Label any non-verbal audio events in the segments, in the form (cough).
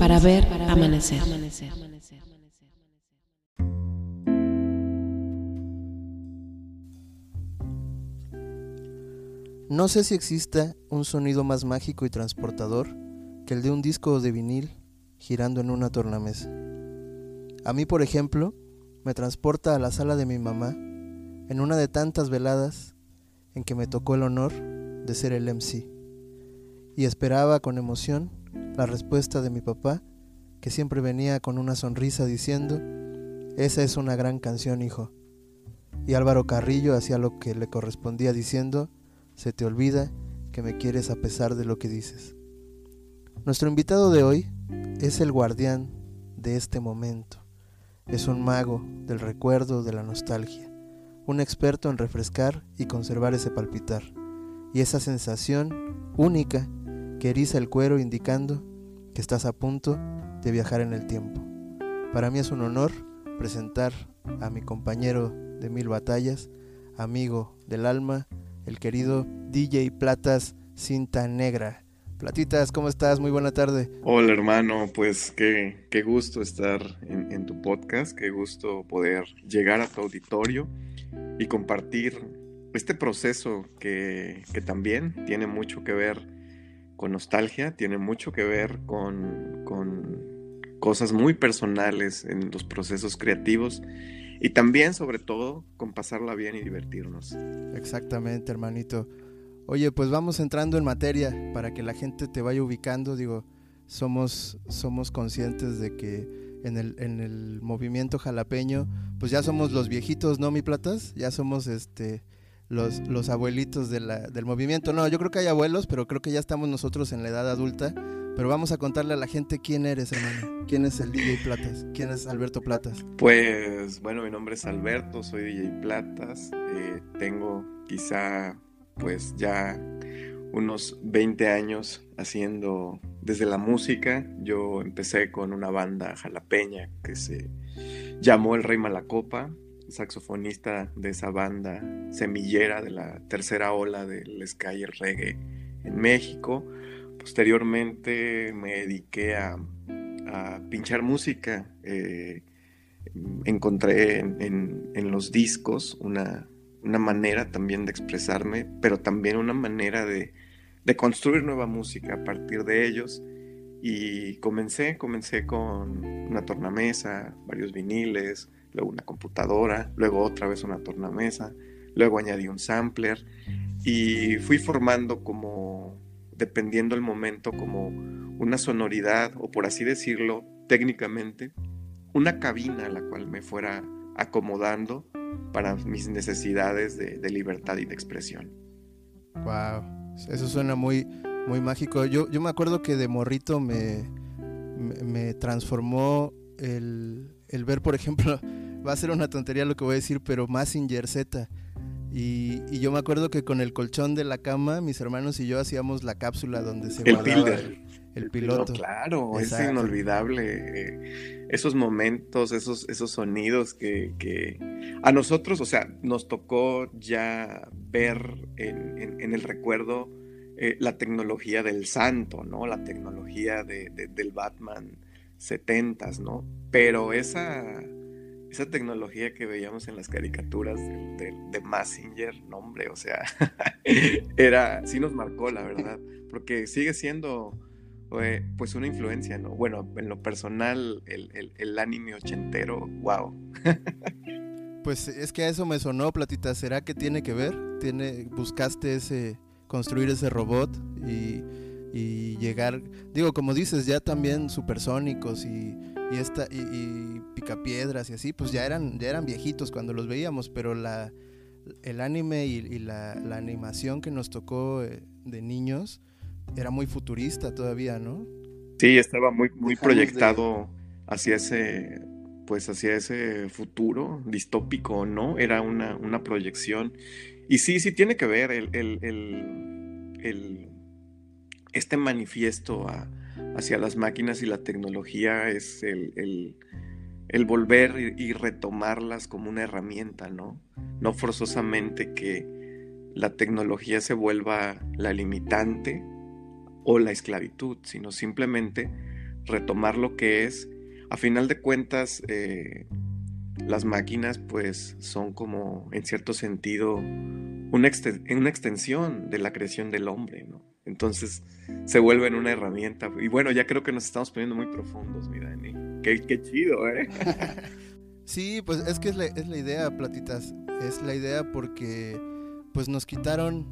Para ver amanecer. No sé si exista un sonido más mágico y transportador que el de un disco de vinil girando en una tornamesa. A mí, por ejemplo, me transporta a la sala de mi mamá en una de tantas veladas en que me tocó el honor de ser el MC. Y esperaba con emoción la respuesta de mi papá, que siempre venía con una sonrisa diciendo, esa es una gran canción, hijo. Y Álvaro Carrillo hacía lo que le correspondía diciendo, se te olvida que me quieres a pesar de lo que dices. Nuestro invitado de hoy es el guardián de este momento. Es un mago del recuerdo, de la nostalgia, un experto en refrescar y conservar ese palpitar, y esa sensación única que eriza el cuero indicando que estás a punto de viajar en el tiempo. Para mí es un honor presentar a mi compañero de mil batallas, amigo del alma, el querido DJ Platas Cinta Negra. Platitas, ¿cómo estás? Muy buena tarde. Hola hermano, pues qué, qué gusto estar en, en, tu podcast, qué gusto poder llegar a tu auditorio y compartir este proceso que, que también tiene mucho que ver con nostalgia, tiene mucho que ver con, con cosas muy personales en los procesos creativos y también, sobre todo, con pasarla bien y divertirnos. Exactamente, hermanito. Oye, pues vamos entrando en materia para que la gente te vaya ubicando. Digo, somos, somos conscientes de que en el, en el movimiento jalapeño, pues ya somos los viejitos, ¿no, mi platas? Ya somos este los, los abuelitos del movimiento. No, yo creo que hay abuelos, pero creo que ya estamos nosotros en la edad adulta. Pero vamos a contarle a la gente quién eres, hermano. ¿Quién es el DJ Platas? ¿Quién es Alberto Platas? Pues bueno, mi nombre es Alberto, soy DJ Platas. Eh, tengo quizá pues ya unos 20 años haciendo desde la música. Yo empecé con una banda jalapeña que se llamó El Rey Malacopa saxofonista de esa banda semillera de la tercera ola del ska y el reggae en México. Posteriormente me dediqué a, pinchar música. Eh, encontré en, los discos una, manera también de expresarme, pero también una manera de, de construir nueva música a partir de ellos. Y comencé, comencé con una tornamesa, varios viniles, luego una computadora, luego otra vez una tornamesa, luego añadí un sampler y fui formando como, dependiendo el momento, como una sonoridad o por así decirlo técnicamente, una cabina a la cual me fuera acomodando para mis necesidades de, libertad y de expresión. Wow, eso suena muy, muy mágico. Yo, yo me acuerdo que de morrito me, me, transformó el, el ver, por ejemplo, (laughs) va a ser una tontería lo que voy a decir, pero Massinger Z. Y, y, yo me acuerdo que con el colchón de la cama, mis hermanos y yo hacíamos la cápsula donde se el el, el, piloto. claro, es inolvidable. Eh, esos momentos, esos, esos sonidos que, que, a nosotros, o sea, nos tocó ya ver en, en, el recuerdo eh, la tecnología del santo, ¿no? La tecnología de, del Batman 70s, ¿no? Pero esa esa tecnología que veíamos en las caricaturas de, Massinger, nombre, o sea, (laughs) era, sí nos marcó, la verdad, porque sigue siendo eh, pues una influencia, ¿no? Bueno, en lo personal, el, el, anime ochentero, wow. pues es que a eso me sonó, Platita, ¿será que tiene que ver? ¿Tiene, buscaste ese, construir ese robot y, y llegar, digo, como dices, ya también supersónicos y y esta y, picapiedras y así pues ya eran ya eran viejitos cuando los veíamos pero la el anime y, la, animación que nos tocó eh, de niños era muy futurista todavía no sí estaba muy muy proyectado hacia ese pues hacia ese futuro distópico no era una, una proyección. Y sí sí tiene que ver el, el, el este manifiesto hacia las máquinas y la tecnología es el, volver y, retomarlas como una herramienta, ¿no? No forzosamente que la tecnología se vuelva la limitante o la esclavitud, sino simplemente retomar lo que es. A final de cuentas, eh, las máquinas pues son como en cierto sentido una, una extensión de la creación del hombre, ¿no? Entonces se vuelven una herramienta. Y bueno, ya creo que nos estamos poniendo muy profundos, mira, Qué, qué chido, ¿eh? (laughs) sí, pues es que es la, es la idea, platitas. Es la idea porque pues nos quitaron,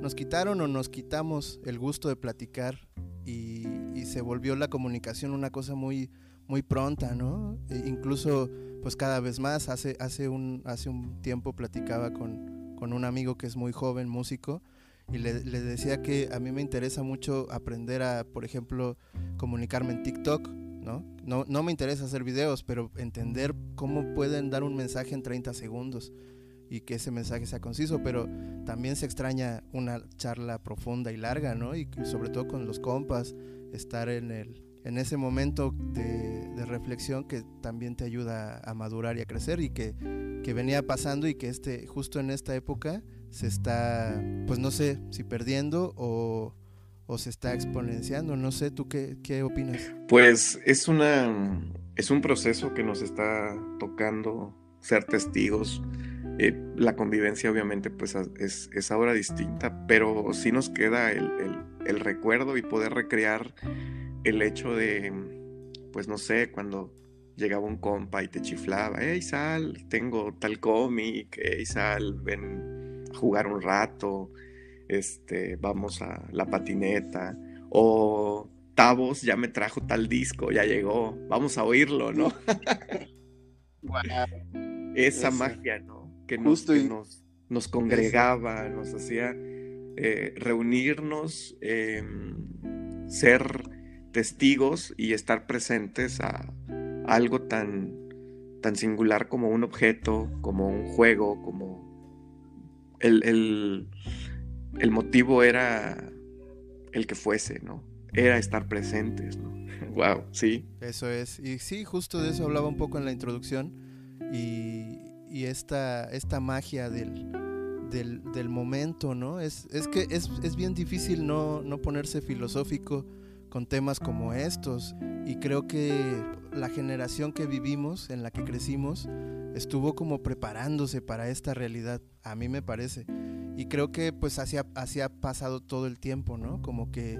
nos quitaron o nos quitamos el gusto de platicar y, se volvió la comunicación una cosa muy, muy pronta, ¿no? E incluso pues cada vez más, hace, hace, un, hace un tiempo platicaba con, con un amigo que es muy joven, músico, y le, le, decía que a mí me interesa mucho aprender a, por ejemplo, comunicarme en TikTok, ¿no? ¿no? No me interesa hacer videos, pero entender cómo pueden dar un mensaje en 30 segundos y que ese mensaje sea conciso, pero también se extraña una charla profunda y larga, ¿no? Y sobre todo con los compas, estar en, el, en ese momento de, de reflexión que también te ayuda a madurar y a crecer y que, que, venía pasando y que este, justo en esta época se está, pues no sé si perdiendo o, o se está exponenciando, no sé, ¿tú qué, qué opinas? Pues es, una, es un proceso que nos está tocando ser testigos. Eh, la convivencia obviamente pues es, es, ahora distinta, pero sí nos queda el, el, recuerdo y poder recrear el hecho de, pues no sé, cuando llegaba un compa y te chiflaba, hey Sal, tengo tal cómic, hey Sal, ven jugar un rato, este, vamos a la patineta, o Tavos ya me trajo tal disco, ya llegó, vamos a oírlo, ¿no? (laughs) Esa magia, ¿no? que, nos, nos, congregaba, nos hacía eh, reunirnos, em, ser testigos y estar presentes a, algo tan, tan singular como un objeto, como un juego, como el, el, motivo era el que fuese, ¿no? Era estar presentes, ¿no? (laughs) wow, sí. Eso es. Y sí, justo de eso hablaba un poco en la introducción. Y, y esta, esta magia del, del, momento, ¿no? Es, es que es, es bien difícil no, no, ponerse filosófico con temas como estos y creo que la generación que vivimos, en la que crecimos, estuvo como preparándose para esta realidad, a mí me parece. Y creo que pues así ha pasado todo el tiempo, ¿no? Como que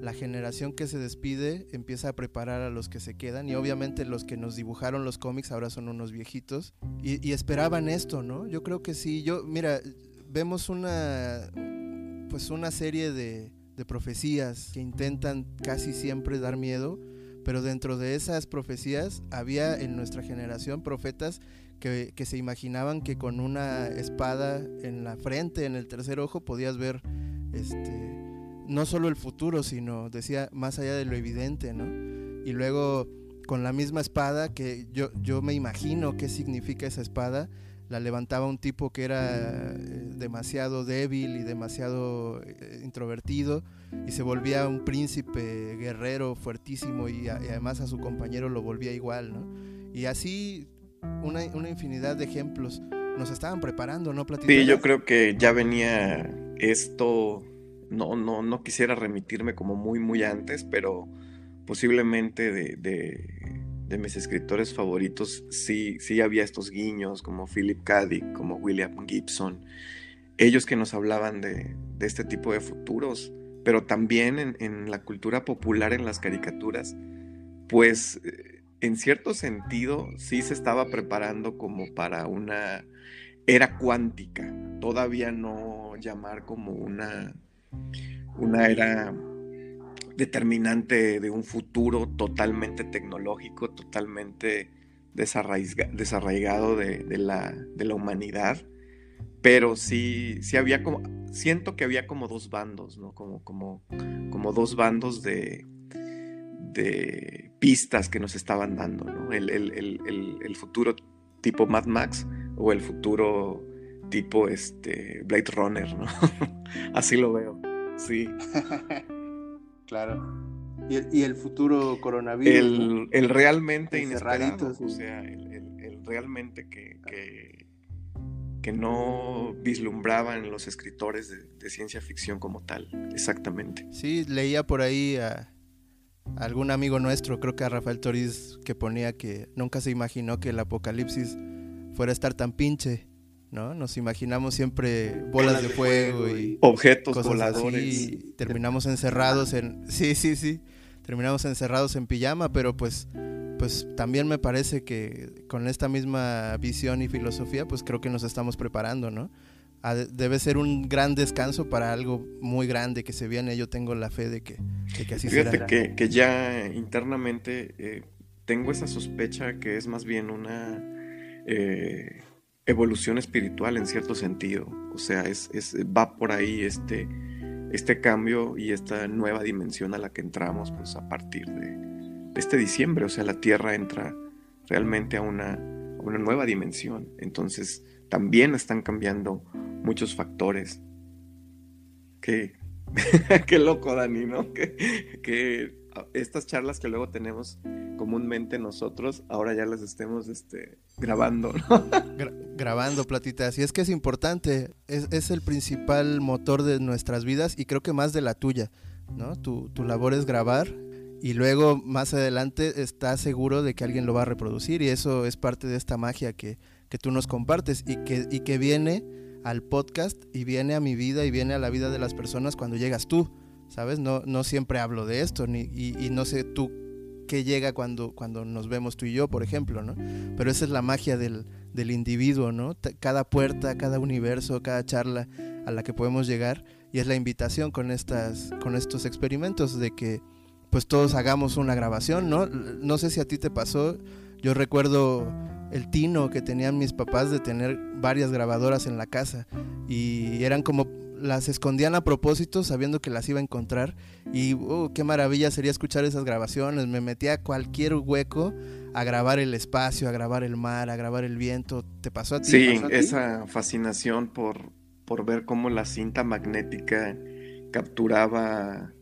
la generación que se despide empieza a preparar a los que se quedan y obviamente los que nos dibujaron los cómics ahora son unos viejitos y, esperaban esto, ¿no? Yo creo que sí, yo, mira, vemos una, pues una serie de, de profecías que intentan casi siempre dar miedo, pero dentro de esas profecías había en nuestra generación profetas que, se imaginaban que con una espada en la frente, en el tercer ojo, podías ver este, no solo el futuro, sino decía más allá de lo evidente, ¿no? Y luego con la misma espada, que yo, yo me imagino qué significa esa espada, la levantaba un tipo que era eh, demasiado débil y demasiado eh, introvertido y se volvía un príncipe guerrero fuertísimo y, además a su compañero lo volvía igual, ¿no? Y así una, una infinidad de ejemplos nos estaban preparando, ¿no? Sí, yo creo que ya venía esto no, no, no quisiera remitirme como muy, muy antes, pero posiblemente de, de, mis escritores favoritos sí, sí había estos guiños, como Philip K. Como William Gibson, ellos que nos hablaban de, de este tipo de futuros, pero también en, en, la cultura popular, en las caricaturas, pues eh, en cierto sentido sí se estaba preparando como para una era cuántica, todavía no llamar como una una era determinante de un futuro totalmente tecnológico, totalmente desarraigado de, la, humanidad. Pero sí, sí había como, siento que había como dos bandos, ¿no? Como, como, como dos bandos de, de pistas que nos estaban dando, ¿no? El, el futuro tipo Mad Max o el futuro tipo este Blade Runner, ¿no? (laughs) Así lo veo, sí. (laughs) claro. ¿Y el, futuro coronavirus. El, realmente inesperado, o sea, el, realmente que, que, no vislumbraban los escritores de, ciencia ficción como tal, exactamente. Sí, leía por ahí algún amigo nuestro, creo que a Rafael Toriz, que ponía que nunca se imaginó que el apocalipsis fuera a estar tan pinche, ¿no? Nos imaginamos siempre bolas de fuego y objetos voladores. y terminamos encerrados en sí, sí, sí. Terminamos encerrados en pijama, pero pues pues también me parece que con esta misma visión y filosofía, pues creo que nos estamos preparando, ¿no? Debe ser un gran descanso para algo muy grande que se viene. Yo tengo la fe de que, que así Fíjate Que, que ya internamente eh, tengo esa sospecha que es más bien una eh, evolución espiritual en cierto sentido. O sea, es, es, va por ahí este, este cambio y esta nueva dimensión a la que entramos pues, a partir de, este diciembre. O sea, la Tierra entra realmente a una, a una nueva dimensión. Entonces, también están cambiando muchos factores. (laughs) Qué, loco, Dani, ¿no? Que, estas charlas que luego tenemos comúnmente nosotros, ahora ya las estemos este, grabando, ¿no? (laughs) grabando platitas. Y es que es importante, es, es, el principal motor de nuestras vidas y creo que más de la tuya, ¿no? Tu, tu labor es grabar y luego más adelante estás seguro de que alguien lo va a reproducir y eso es parte de esta magia que, que tú nos compartes y que, y que viene al podcast y viene a mi vida y viene a la vida de las personas cuando llegas tú, ¿sabes? No, no siempre hablo de esto ni, y, no sé tú qué llega cuando, cuando nos vemos tú y yo, por ejemplo, ¿no? Pero esa es la magia del, del individuo, ¿no? Cada puerta, cada universo, cada charla a la que podemos llegar y es la invitación con, estas, con estos experimentos de que pues todos hagamos una grabación, ¿no? No sé si a ti te pasó, yo recuerdo el tino que tenían mis papás de tener varias grabadoras en la casa. Y eran como las escondían a propósito sabiendo que las iba a encontrar. Y uh, qué maravilla sería escuchar esas grabaciones, me metía a cualquier hueco a grabar el espacio, a grabar el mar, a grabar el viento, ¿te pasó a ti? Sí, esa fascinación por, por ver cómo la cinta magnética capturaba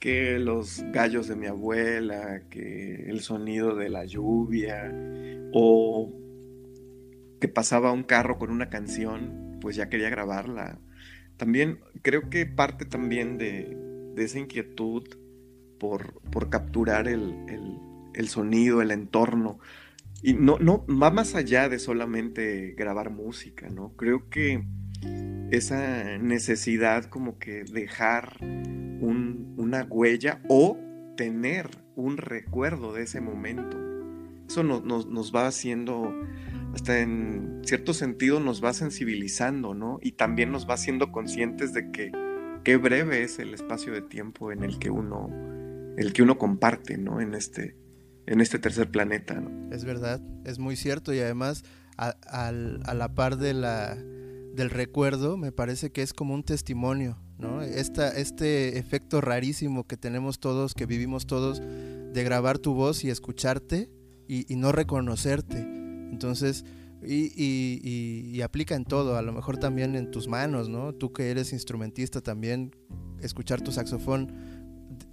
que los gallos de mi abuela, que el sonido de la lluvia, o que pasaba un carro con una canción, pues ya quería grabarla. También creo que parte también de, esa inquietud por, capturar el, sonido, el entorno. Y no, no, va más allá de solamente grabar música, ¿no? Creo que esa necesidad como que dejar una huella o tener un recuerdo de ese momento. Eso nos va haciendo, hasta en cierto sentido nos va sensibilizando, ¿no? Y también nos va haciendo conscientes de que qué breve es el espacio de tiempo en el que uno, el que uno comparte, ¿no? En este, en este tercer planeta, Es verdad, es muy cierto y además a, a la par de del recuerdo me parece que es como un testimonio, ¿no? Esta, este efecto rarísimo que tenemos todos, que vivimos todos, de grabar tu voz y escucharte y, no reconocerte. Entonces, y, y, aplica en todo, a lo mejor también en tus manos, ¿no? Tú que eres instrumentista también, escuchar tu saxofón,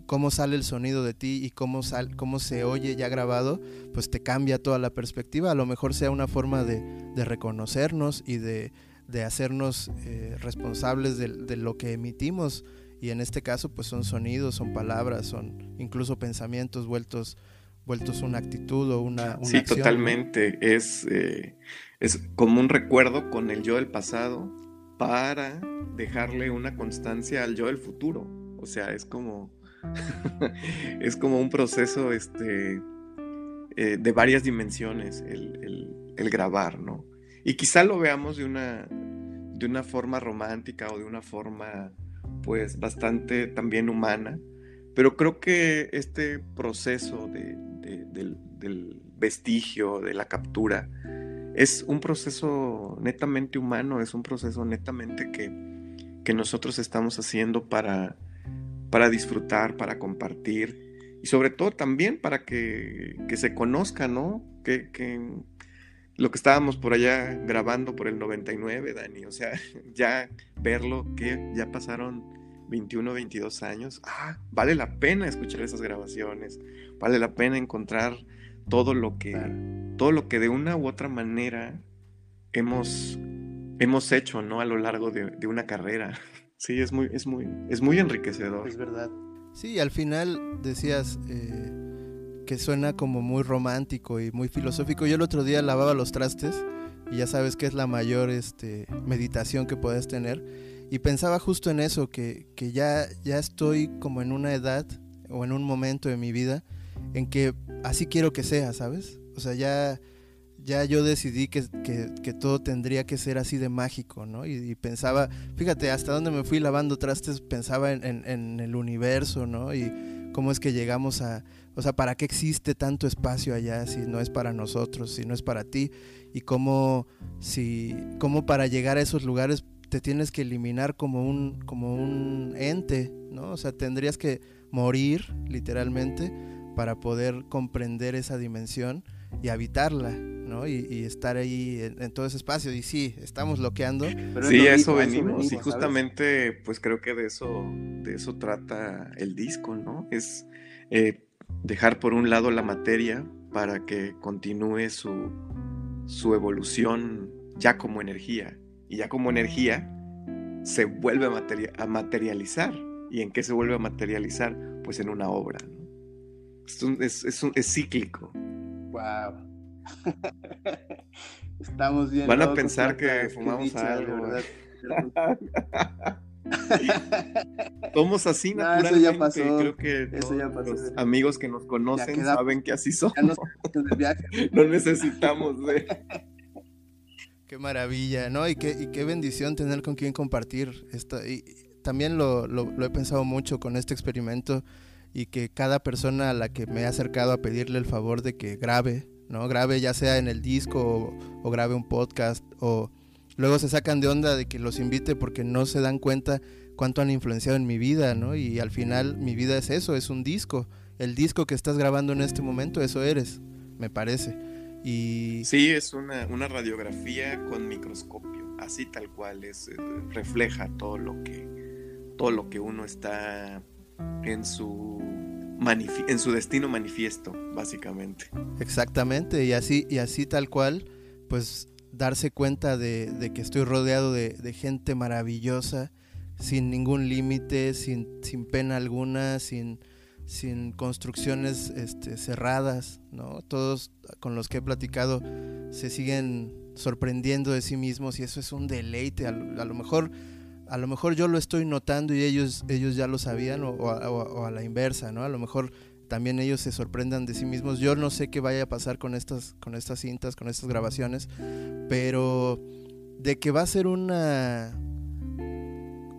cómo sale el sonido de ti y cómo, sal, cómo se oye ya grabado, pues te cambia toda la perspectiva. A lo mejor sea una forma de, de reconocernos y de de hacernos eh, responsables de, lo que emitimos. Y en este caso pues son sonidos, son palabras, son incluso pensamientos vueltos vueltos una actitud o una, sí totalmente. Es eh, es como un recuerdo con el yo del pasado para dejarle una constancia al yo del futuro. O sea es como (laughs) es como un proceso este eh, de varias dimensiones el, el grabar no y quizá lo veamos de una, de una forma romántica o de una forma pues bastante también humana, pero creo que este proceso del, vestigio, de la captura, es un proceso netamente humano, es un proceso netamente que, que nosotros estamos haciendo para, para disfrutar, para compartir y sobre todo también para que, que se conozca, ¿no? Que, que, lo que estábamos por allá grabando por el 99, Dani, o sea, (laughs) ya verlo, que ya pasaron 21, 22 años, ah, vale la pena escuchar esas grabaciones, vale la pena encontrar todo lo que, todo lo que de una u otra manera hemos, hemos hecho, ¿no? A lo largo de, una carrera. (laughs) Sí, es muy, es muy, es muy enriquecedor. Es verdad. Sí, al final decías eh, que suena como muy romántico y muy filosófico. Yo el otro día lavaba los trastes y ya sabes que es la mayor este, meditación que puedes tener. Y pensaba justo en eso, que, que ya, ya estoy como en una edad o en un momento de mi vida en que así quiero que sea, ¿sabes? O sea, ya ya yo decidí que, todo tendría que ser así de mágico, ¿no? Y, pensaba, fíjate, hasta donde me fui lavando trastes, pensaba en, el universo, ¿no? Y cómo es que llegamos a, o sea, ¿para qué existe tanto espacio allá si no es para nosotros, si no es para ti? Y cómo, si, cómo para llegar a esos lugares te tienes que eliminar como un, como un ente, ¿no? O sea, tendrías que morir, literalmente, para poder comprender esa dimensión y habitarla, ¿no? Y, estar ahí en, todo ese espacio. Y sí, estamos bloqueando. sí, eso venimos. y justamente, pues creo que de eso, de eso trata el disco, ¿no? Es eh, dejar por un lado la materia para que continúe su, su evolución ya como energía. Y ya como energía se vuelve a, a materializar. ¿Y en qué se vuelve a materializar? Pues en una obra, ¿no? Es, es, es cíclico. Wow. (laughs) Estamos bien. Van a pensar que fumamos algo. (laughs) (laughs) (laughs) Somos así naturalmente. ya pasó. Creo que los amigos que nos conocen saben que así somos. (laughs) no necesitamos de. Qué maravilla, ¿no? Y qué, y qué bendición tener con quien compartir. Esto. Y también lo, lo he pensado mucho con este experimento y que cada persona a la que me he acercado a pedirle el favor de que grabe, ¿no? Grabe ya sea en el disco o, grabe un podcast o luego se sacan de onda de que los invite porque no se dan cuenta cuánto han influenciado en mi vida, ¿no? Y al final mi vida es eso, es un disco. El disco que estás grabando en este momento, eso eres, me parece. Y... Sí, es una, una radiografía con microscopio, así tal cual, es, eh, refleja todo lo que, todo lo que uno está en su, en su destino manifiesto, básicamente. Exactamente, y así, y así tal cual, pues darse cuenta de, que estoy rodeado de, gente maravillosa, sin ningún límite, sin, sin, pena alguna, sin, sin construcciones este, cerradas, ¿no? Todos con los que he platicado se siguen sorprendiendo de sí mismos y eso es un deleite. a lo mejor a lo mejor yo lo estoy notando y ellos, ellos ya lo sabían o, a, la inversa, ¿no? A lo mejor también ellos se sorprendan de sí mismos. Yo no sé qué vaya a pasar con estas, con estas cintas, con estas grabaciones, pero de que va a ser una,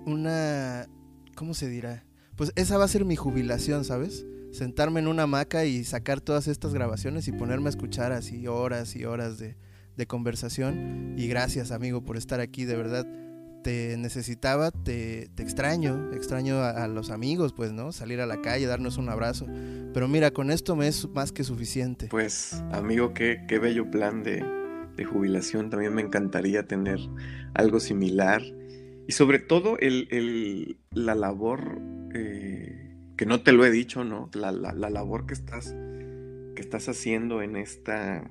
una, ¿cómo se dirá? Pues esa va a ser mi jubilación, ¿sabes? Sentarme en una hamaca y sacar todas estas grabaciones y ponerme a escuchar así horas y horas de, de conversación. Y gracias, amigo, por estar aquí, de verdad te necesitaba, te, extraño, extraño a, los amigos, pues, ¿no? Salir a la calle, darnos un abrazo. Pero mira, con esto me es más que suficiente. Pues, amigo, qué, qué bello plan de, jubilación. También me encantaría tener algo similar. Y sobre todo el, la labor, eh, que no te lo he dicho, ¿no? La, la, la, labor que estás, que estás haciendo en esta,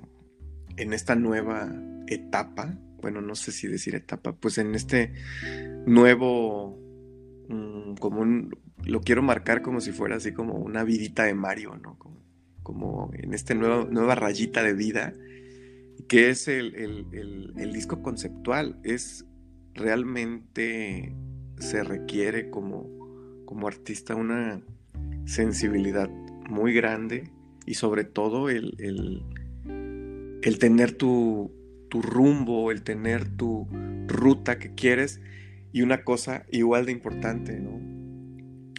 en esta nueva etapa bueno, no sé si decir etapa, pues en este nuevo, mm, como un, lo quiero marcar como si fuera así como una vidita de Mario, ¿no? Como, como en esta nueva, rayita de vida, que es el, el, disco conceptual, es realmente se requiere como, como artista una sensibilidad muy grande y sobre todo el, el tener tu, tu rumbo, el tener tu ruta que quieres y una cosa igual de importante, ¿no?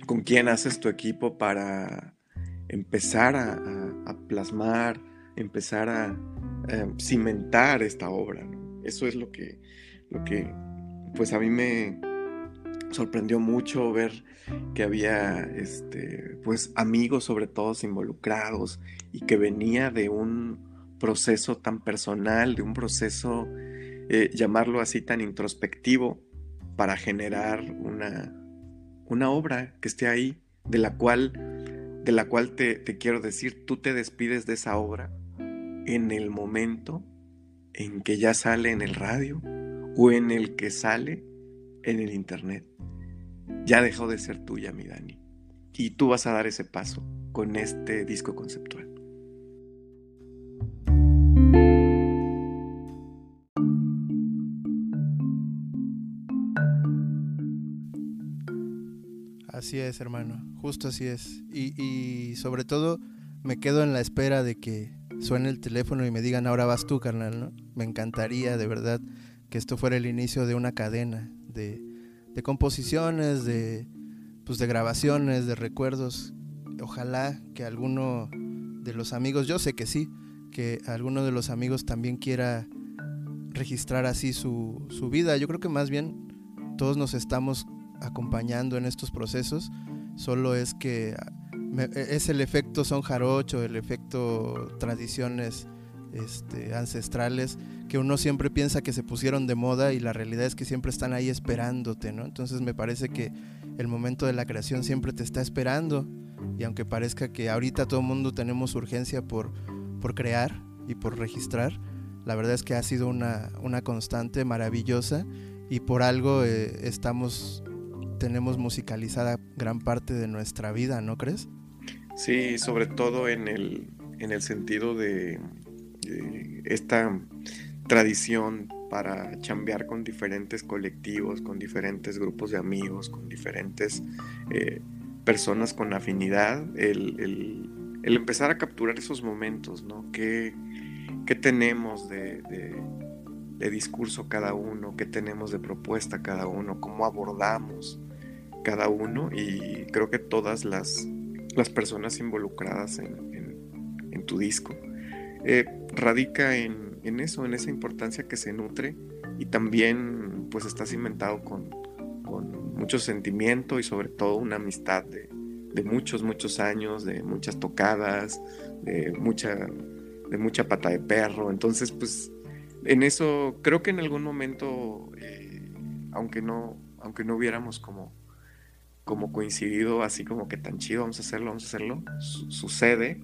Con quién haces tu equipo para empezar a, plasmar, empezar a, cimentar esta obra, Eso es lo que, lo que, pues a mí me sorprendió mucho ver que había, este, pues amigos sobre todo involucrados y que venía de un, proceso tan personal, de un proceso, eh, llamarlo así, tan introspectivo, para generar una, una obra que esté ahí, de la cual, de la cual te, te quiero decir, tú te despides de esa obra en el momento en que ya sale en el radio o en el que sale en el internet. Ya dejó de ser tuya, mi Dani. y tú vas a dar ese paso con este disco conceptual. Así es, hermano, justo así es. Y, y, sobre todo me quedo en la espera de que suene el teléfono y me digan, ahora vas tú, carnal, ¿no? Me encantaría, de verdad, que esto fuera el inicio de una cadena de, de composiciones, de, pues, de grabaciones, de recuerdos. Ojalá que alguno de los amigos, yo sé que sí, que alguno de los amigos también quiera registrar así su, su vida. Yo creo que más bien todos nos estamos acompañando en estos procesos, solo es que es el efecto son jarocho, el efecto tradiciones este, ancestrales que uno siempre piensa que se pusieron de moda y la realidad es que siempre están ahí esperándote, ¿no? Entonces me parece que el momento de la creación siempre te está esperando y aunque parezca que ahorita todo el mundo tenemos urgencia por, por crear y por registrar, la verdad es que ha sido una, una constante maravillosa y por algo eh, estamos tenemos musicalizada gran parte de nuestra vida, ¿no crees? Sí, sobre todo en el, en el sentido de, esta tradición para chambear con diferentes colectivos, con diferentes grupos de amigos, con diferentes eh, personas con afinidad, el, empezar a capturar esos momentos, ¿no? ¿Qué, tenemos de, de, discurso cada uno? ¿Qué tenemos de propuesta cada uno? ¿Cómo abordamos cada uno y creo que todas las, las personas involucradas en, tu disco. Eh, radica en, eso, en esa importancia que se nutre y también pues está cimentado con, con mucho sentimiento y sobre todo una amistad de, de, muchos, muchos años, de muchas tocadas, de mucha, de mucha pata de perro. Entonces pues en eso creo que en algún momento, eh, aunque, no, aunque no hubiéramos como como coincidido, así como que tan chido, vamos a hacerlo, vamos a hacerlo, sucede,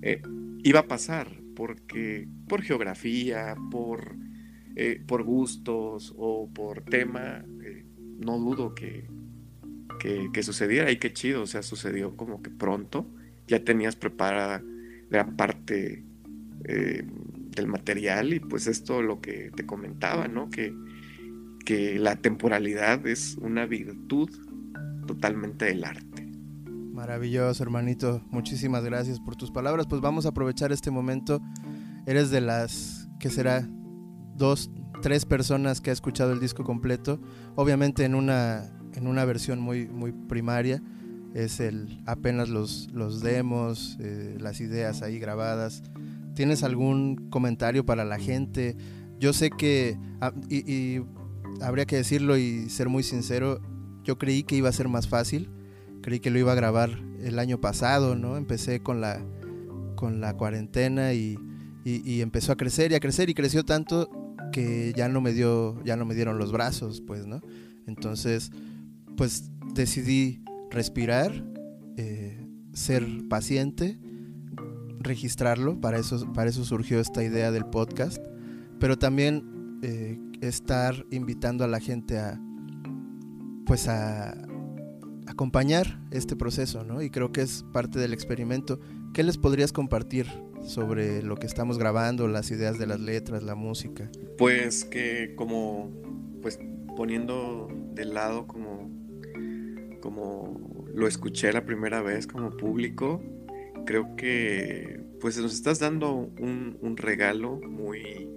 eh, iba a pasar, porque por geografía, por, eh, por gustos o por tema, eh, no dudo que, que, sucediera y qué chido, o sea, sucedió como que pronto, ya tenías preparada gran parte del material y pues esto lo que te comentaba, ¿no? Que, que la temporalidad es una virtud totalmente del arte. Maravilloso, hermanito. Muchísimas gracias por tus palabras. Pues vamos a aprovechar este momento. Eres de las, que será? Dos, tres personas que ha escuchado el disco completo. Obviamente en una, en una versión muy, muy primaria. Es el apenas los, los demos, eh, las ideas ahí grabadas. ¿Tienes algún comentario para la gente? Yo sé que, ah, y habría que decirlo y ser muy sincero, yo creí que iba a ser más fácil, creí que lo iba a grabar el año pasado, ¿no? Empecé con la, con la cuarentena y, empezó a crecer y a crecer y creció tanto que ya no me dio, ya no me dieron los brazos, pues, ¿no? Entonces, pues decidí respirar, eh, ser paciente, registrarlo, para eso, para eso surgió esta idea del podcast, pero también eh, estar invitando a la gente a, pues a acompañar este proceso, ¿no? Y creo que es parte del experimento. ¿Qué les podrías compartir sobre lo que estamos grabando, las ideas de las letras, la música? Pues que como, pues poniendo de lado como, como lo escuché la primera vez como público, creo que pues nos estás dando un, un regalo muy,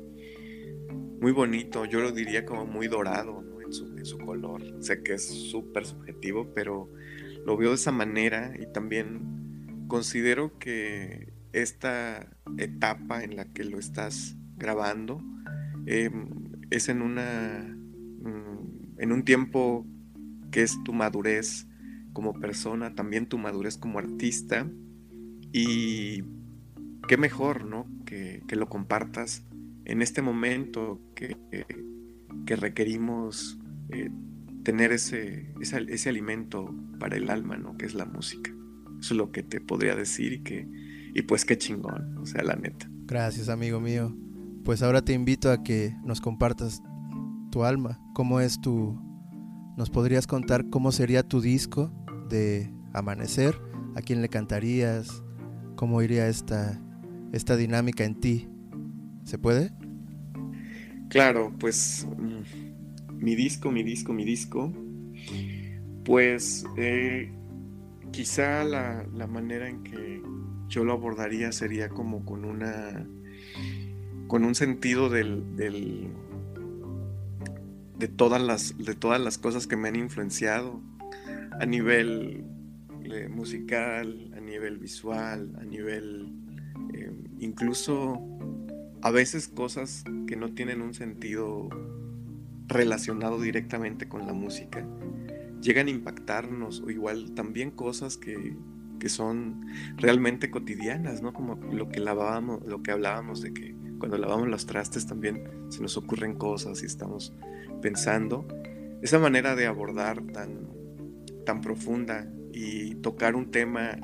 muy bonito, yo lo diría como muy dorado, en su, color. Sé que es súper subjetivo, pero lo veo de esa manera y también considero que esta etapa en la que lo estás grabando em, es en una mm, en un tiempo que es tu madurez como persona, también tu madurez como artista y qué mejor, ¿no? Que, que lo compartas en este momento que, que requerimos eh, tener ese, ese, alimento para el alma, ¿no? Que es la música. Eso es lo que te podría decir y que, y pues qué chingón, o sea, la neta. Gracias, amigo mío. Pues ahora te invito a que nos compartas tu alma. ¿Cómo es tu... ¿Nos podrías contar cómo sería tu disco de Amanecer, ¿a quién le cantarías? ¿Cómo iría esta, esta dinámica en ti? ¿Se puede? Claro, pues mm, mi disco, mi disco, mi disco, pues eh, quizá la, manera en que yo lo abordaría sería como con una con un sentido del, de todas las de todas las cosas que me han influenciado a nivel eh, musical a nivel visual a nivel eh, incluso a veces cosas que no tienen un sentido relacionado directamente con la música llegan a impactarnos o igual también cosas que, son realmente cotidianas, ¿no? Como lo que lavábamos, lo que hablábamos de que cuando lavamos los trastes también se nos ocurren cosas y estamos pensando. Esa manera de abordar tan, tan profunda y tocar un tema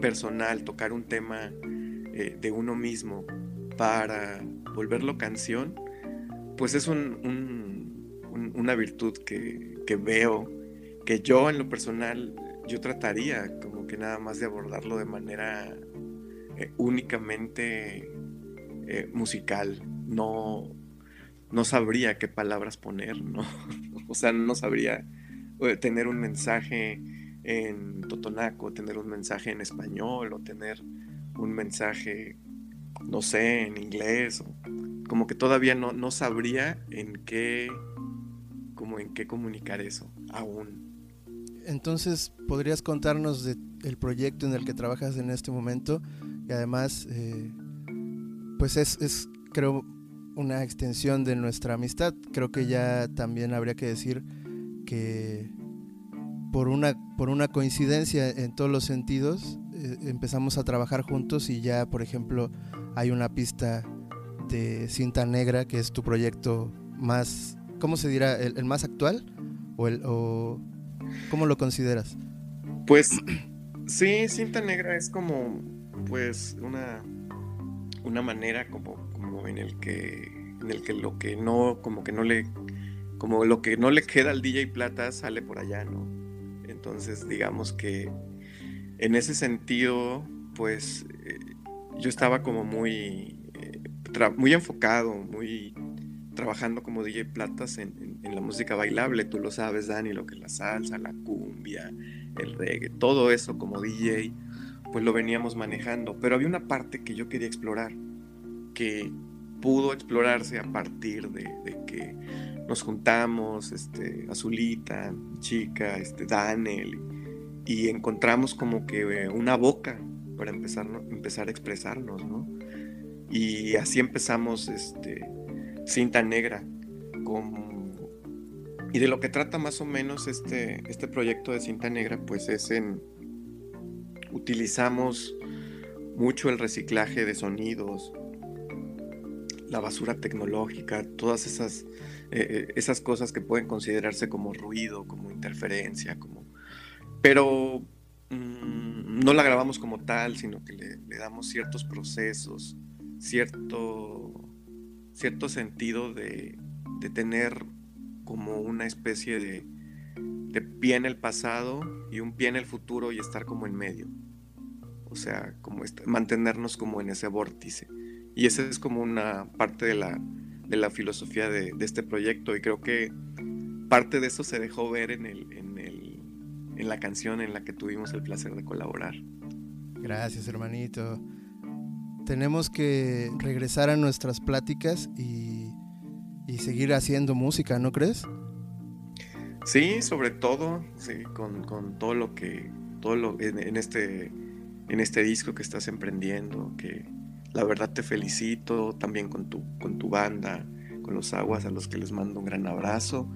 personal, tocar un tema eh, de uno mismo para volverlo canción, pues es un, una virtud que, veo que yo en lo personal, yo trataría como que nada más de abordarlo de manera eh, únicamente eh, musical, no, no sabría qué palabras poner, ¿no? (laughs) o sea, no sabría eh, tener un mensaje en totonaco, tener un mensaje en español o tener un mensaje, no sé, en inglés, como que todavía no, no sabría en qué, como en qué comunicar eso aún. Entonces, ¿podrías contarnos del proyecto en el que trabajas en este momento? Y además, eh, pues es, es, creo, una extensión de nuestra amistad. Creo que ya también habría que decir que por una, por una coincidencia en todos los sentidos, eh, empezamos a trabajar juntos y ya, por ejemplo, hay una pista de cinta negra, que es tu proyecto más, ¿cómo se dirá? ¿El, más actual? ¿O, ¿Cómo lo consideras? Pues sí, cinta negra es como pues una, una manera como, como en el que en el que lo que no como que no le como lo que no le queda al DJ Plata sale por allá, ¿no? Entonces, digamos que en ese sentido, pues eh, yo estaba como muy muy enfocado, muy trabajando como DJ Platas en, la música bailable, tú lo sabes, Dani, lo que es la salsa, la cumbia, el reggae, todo eso como DJ, pues lo veníamos manejando. Pero había una parte que yo quería explorar, que pudo explorarse a partir de, que nos juntamos, este, Azulita, chica, este, Daniel, y encontramos como que eh, una boca para empezar, empezar a expresarnos, ¿no? Y así empezamos, este, cinta negra. Y de lo que trata más o menos este, este proyecto de cinta negra, pues es en... Utilizamos mucho el reciclaje de sonidos, la basura tecnológica, todas esas, eh, eh, esas cosas que pueden considerarse como ruido, como interferencia, como... Pero mm, no la grabamos como tal, sino que le damos ciertos procesos, cierto cierto sentido de, tener como una especie de, pie en el pasado y un pie en el futuro y estar como en medio. O sea, como mantenernos como en ese vórtice. Y esa es como una parte de la, de la filosofía de, este proyecto y creo que parte de eso se dejó ver en, el, en, el, en la canción en la que tuvimos el placer de colaborar. Gracias, hermanito tenemos que regresar a nuestras pláticas y, seguir haciendo música, ¿no crees? Sí, sobre todo, sí, con, todo lo que, todo lo en, este, en este disco que estás emprendiendo, que la verdad te felicito, también con tu, con tu banda, con los aguas, a los que les mando un gran abrazo.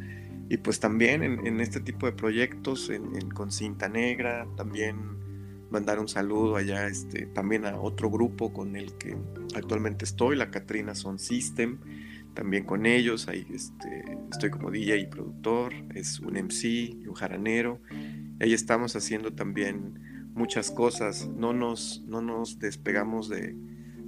Y pues también en, este tipo de proyectos, con cinta negra, también mandar un saludo allá este, también a otro grupo con el que actualmente estoy, la Katrina Son System, también con ellos, ahí este, estoy como DJ y productor, es un MC y un jaranero, ahí estamos haciendo también muchas cosas, no nos, no nos despegamos de,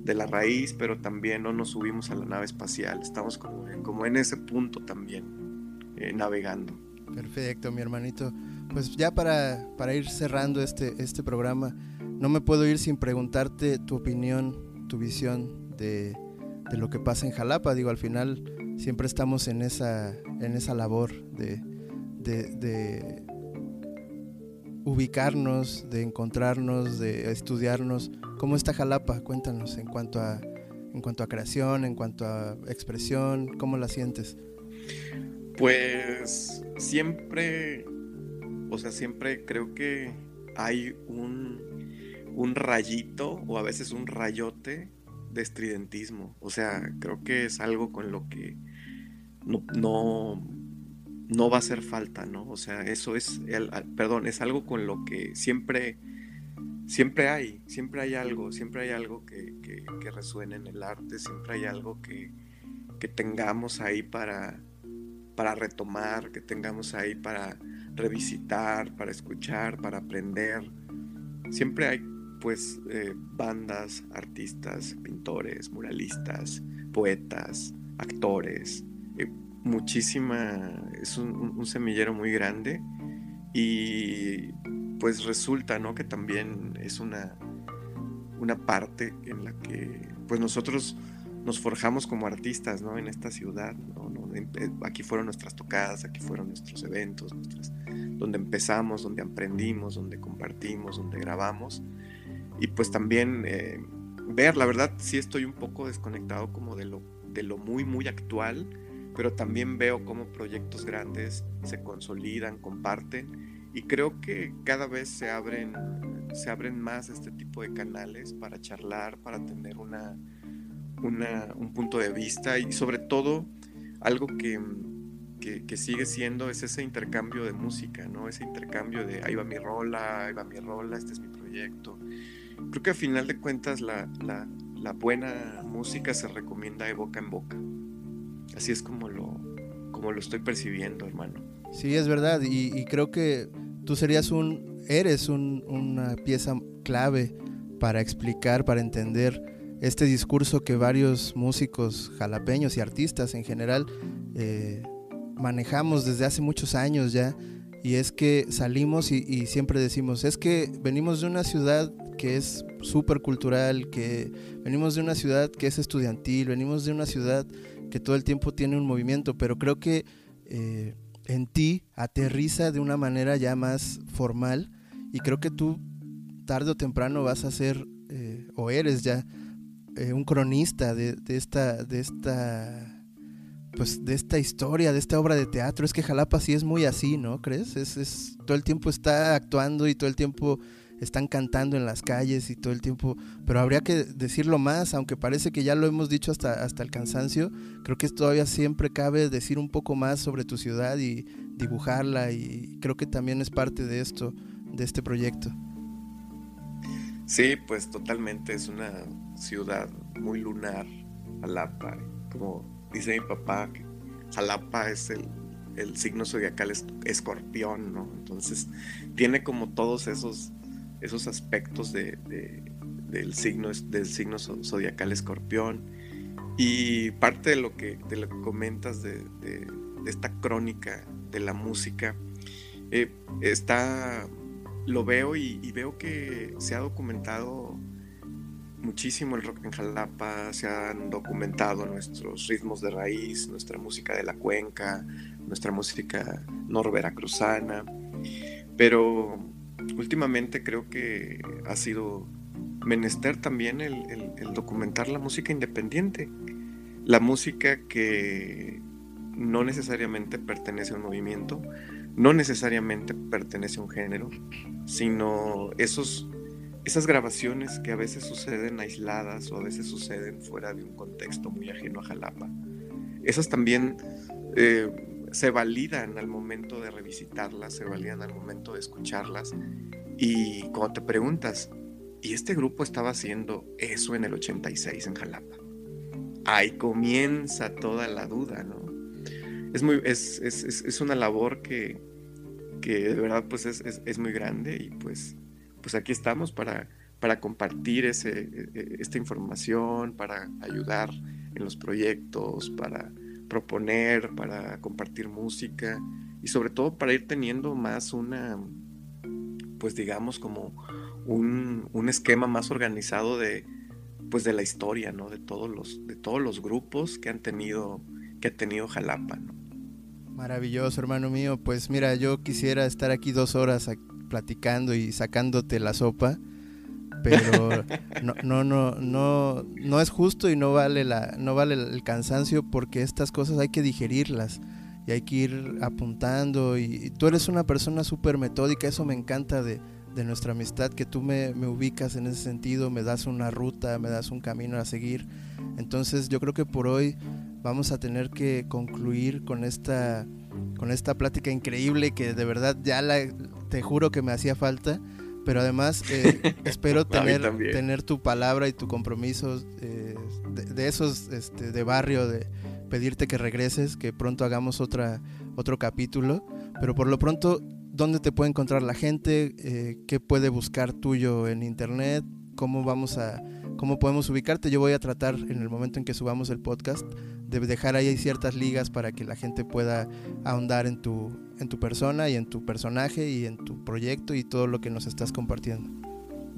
la raíz, pero también no nos subimos a la nave espacial, estamos como, como en ese punto también, eh, navegando. Perfecto, mi hermanito. Pues ya para, para ir cerrando este, este programa, no me puedo ir sin preguntarte tu opinión, tu visión de, de lo que pasa en Jalapa. Digo, al final siempre estamos en esa, en esa labor de, de, ubicarnos, de encontrarnos, de estudiarnos. ¿Cómo está Jalapa? Cuéntanos en cuanto a, en cuanto a creación, en cuanto a expresión, ¿cómo la sientes? Pues siempre, o sea, siempre creo que hay un, un rayito o a veces un rayote de estridentismo. O sea, creo que es algo con lo que no, no, va a hacer falta, ¿no? O sea, eso es, el, perdón, es algo con lo que siempre, siempre hay, siempre hay algo, siempre hay algo que, resuene en el arte, siempre hay algo que, tengamos ahí para, para retomar, que tengamos ahí para revisitar, para escuchar, para aprender. Siempre hay pues eh, bandas, artistas, pintores, muralistas, poetas, actores, eh, muchísima, es un, semillero muy grande y pues resulta, ¿no? Que también es una, una parte en la que pues nosotros nos forjamos como artistas, ¿no? En esta ciudad, eh, Aquí fueron nuestras tocadas, aquí fueron nuestros eventos, donde empezamos, donde aprendimos, donde compartimos, donde grabamos y pues también eh, ver, la verdad sí estoy un poco desconectado como de lo, de lo muy, muy actual, pero también veo cómo proyectos grandes se consolidan, comparten y creo que cada vez se abren, se abren más este tipo de canales para charlar, para tener una, un punto de vista y sobre todo algo que, que, sigue siendo es ese intercambio de música, ¿no? Ese intercambio de ahí va mi rola, ahí va mi rola, este es mi proyecto creo que a final de cuentas la, buena música se recomienda de boca en boca. Así es como lo, como lo estoy percibiendo, hermano. Sí, es verdad. Y, creo que tú serías un, eres una pieza clave para explicar, para entender este discurso que varios músicos jalapeños y artistas en general eh, manejamos desde hace muchos años ya. Y es que salimos y siempre decimos, es que venimos de una ciudad que es súper cultural, que venimos de una ciudad que es estudiantil, venimos de una ciudad que todo el tiempo tiene un movimiento, pero creo que eh, en ti aterriza de una manera ya más formal y creo que tú tarde o temprano vas a ser eh, o eres ya eh, un cronista de, esta de esta pues de esta historia, de esta obra de teatro. Es que Jalapa sí es muy así, ¿no? ¿Crees? Es, es todo el tiempo está actuando y todo el tiempo están cantando en las calles y todo el tiempo, pero habría que decirlo más, aunque parece que ya lo hemos dicho hasta, hasta el cansancio, creo que todavía siempre cabe decir un poco más sobre tu ciudad y dibujarla y creo que también es parte de esto, de este proyecto. Sí, pues totalmente, es una ciudad muy lunar, Jalapa, como dice mi papá, Jalapa es el, el signo zodiacal es escorpión, ¿no? Entonces tiene como todos esos esos aspectos de, del, signo, del signo zodiacal escorpión. Y parte de lo que, de lo que comentas de, esta crónica de la música, eh, está, lo veo y, veo que se ha documentado muchísimo el rock en Jalapa, se han documentado nuestros ritmos de raíz, nuestra música de la cuenca, nuestra música norveracruzana, pero últimamente creo que ha sido menester también el, documentar la música independiente, la música que no necesariamente pertenece a un movimiento, no necesariamente pertenece a un género, sino esos, esas grabaciones que a veces suceden aisladas o a veces suceden fuera de un contexto muy ajeno a Jalapa. Esas también eh, se validan al momento de revisitarlas, se validan al momento de escucharlas. Y cuando te preguntas, ¿y este grupo estaba haciendo eso en el 86 en Jalapa? Ahí comienza toda la duda, ¿no? Es, muy, es, es, es una labor que, que, de verdad pues es, muy grande y pues, pues aquí estamos para, para compartir ese, e, e, esta información, para ayudar en los proyectos, para proponer, para compartir música y sobre todo para ir teniendo más una, pues digamos como un, un esquema más organizado de, pues de la historia, ¿no? De todos los, de todos los grupos que han tenido, que ha tenido Jalapa, ¿no? Maravilloso, hermano mío. Pues mira, yo quisiera estar aquí dos horas platicando y sacándote la sopa, pero (laughs) no, no, no, no, no es justo y no vale la, no vale el cansancio porque estas cosas hay que digerirlas y hay que ir apuntando y, tú eres una persona súper metódica, eso me encanta de, de nuestra amistad, que tú me, me, ubicas en ese sentido, me das una ruta, me das un camino a seguir. Entonces yo creo que por hoy vamos a tener que concluir con esta, con esta plática increíble que de verdad ya la, te juro que me hacía falta. Pero además eh, (laughs) espero tener, tener tu palabra y tu compromiso eh, de, esos este, de barrio, de pedirte que regreses, que pronto hagamos otra, otro capítulo. Pero por lo pronto, ¿dónde te puede encontrar la gente? Eh, ¿Qué puede buscar tuyo en internet? ¿Cómo vamos a, cómo podemos ubicarte? Yo voy a tratar en el momento en que subamos el podcast de dejar ahí ciertas ligas para que la gente pueda ahondar en tu, en tu persona y en tu personaje y en tu proyecto y todo lo que nos estás compartiendo.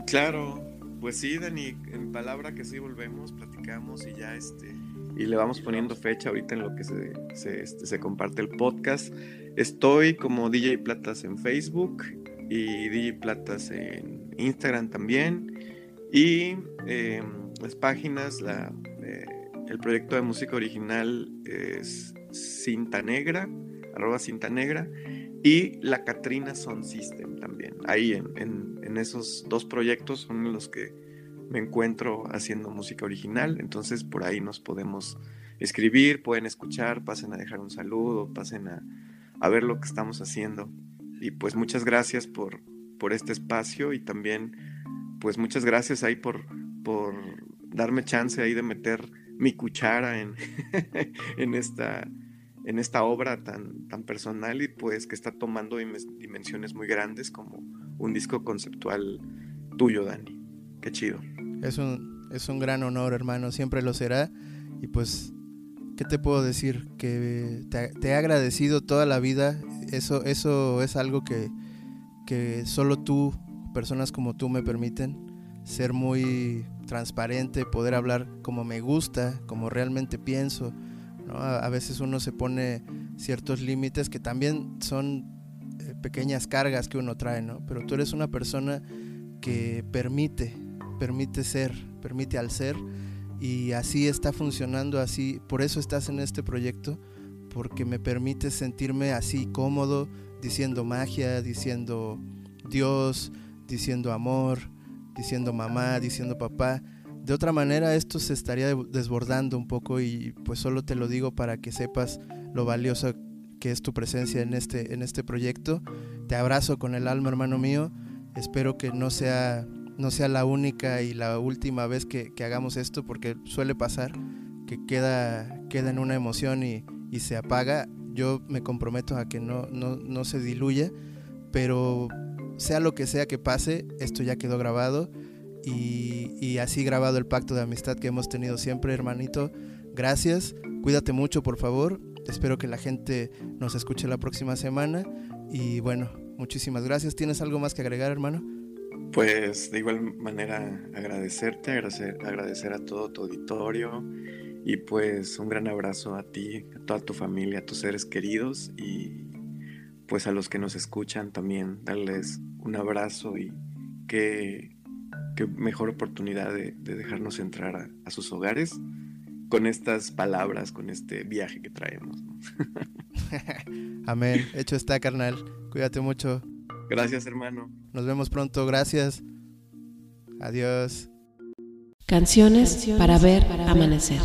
Claro, pues sí, Dani, en palabra que sí volvemos, platicamos y ya este y le vamos poniendo fecha ahorita en lo que se, se, este, se comparte el podcast. Estoy como DJ Platas en Facebook y DJ Platas en Instagram también. Y eh, las páginas, la, eh, el proyecto de música original es Cinta Negra, arroba Cinta Negra, y la Katrina Sound System también. Ahí en, en, esos dos proyectos son los que me encuentro haciendo música original, entonces por ahí nos podemos escribir, pueden escuchar, pasen a dejar un saludo, pasen a, a ver lo que estamos haciendo. Y pues muchas gracias por, por este espacio y también pues muchas gracias ahí por, por darme chance ahí de meter mi cuchara en, (laughs) en, esta, en esta obra tan, tan personal y pues que está tomando dimensiones muy grandes como un disco conceptual tuyo, Dani. Qué chido. Es un, es un gran honor, hermano, siempre lo será. Y pues, ¿qué te puedo decir? Que te, he agradecido toda la vida. Eso, eso es algo que, que solo tú, personas como tú, me permiten ser muy transparente, poder hablar como me gusta, como realmente pienso. A, veces uno se pone ciertos límites que también son eh, pequeñas cargas que uno trae, ¿no? Pero tú eres una persona que permite, permite ser, permite al ser y así está funcionando, así, por eso estás en este proyecto, porque me permite sentirme así cómodo, diciendo magia, diciendo Dios, diciendo amor, diciendo mamá, diciendo papá. De otra manera esto se estaría desbordando un poco y pues solo te lo digo para que sepas lo valioso que es tu presencia en este, en este proyecto. Te abrazo con el alma, hermano mío. Espero que no sea, no sea la única y la última vez que, hagamos esto, porque suele pasar que queda, queda en una emoción y, y se apaga. Yo me comprometo a que no, no, no se diluya, pero sea lo que sea que pase, esto ya quedó grabado y, así grabado el pacto de amistad que hemos tenido siempre, hermanito. Gracias, cuídate mucho, por favor. Espero que la gente nos escuche la próxima semana y bueno, muchísimas gracias. ¿Tienes algo más que agregar, hermano? Pues de igual manera agradecerte, agradecer, agradecer a todo tu auditorio y pues un gran abrazo a ti, a toda tu familia, a tus seres queridos y pues a los que nos escuchan también darles un abrazo y qué, mejor oportunidad de, dejarnos entrar a, sus hogares con estas palabras, con este viaje que traemos. (laughs) Amén. Hecho está, carnal. Cuídate mucho. Gracias, hermano. Nos vemos pronto. Gracias. Adiós. Canciones, para ver amanecer.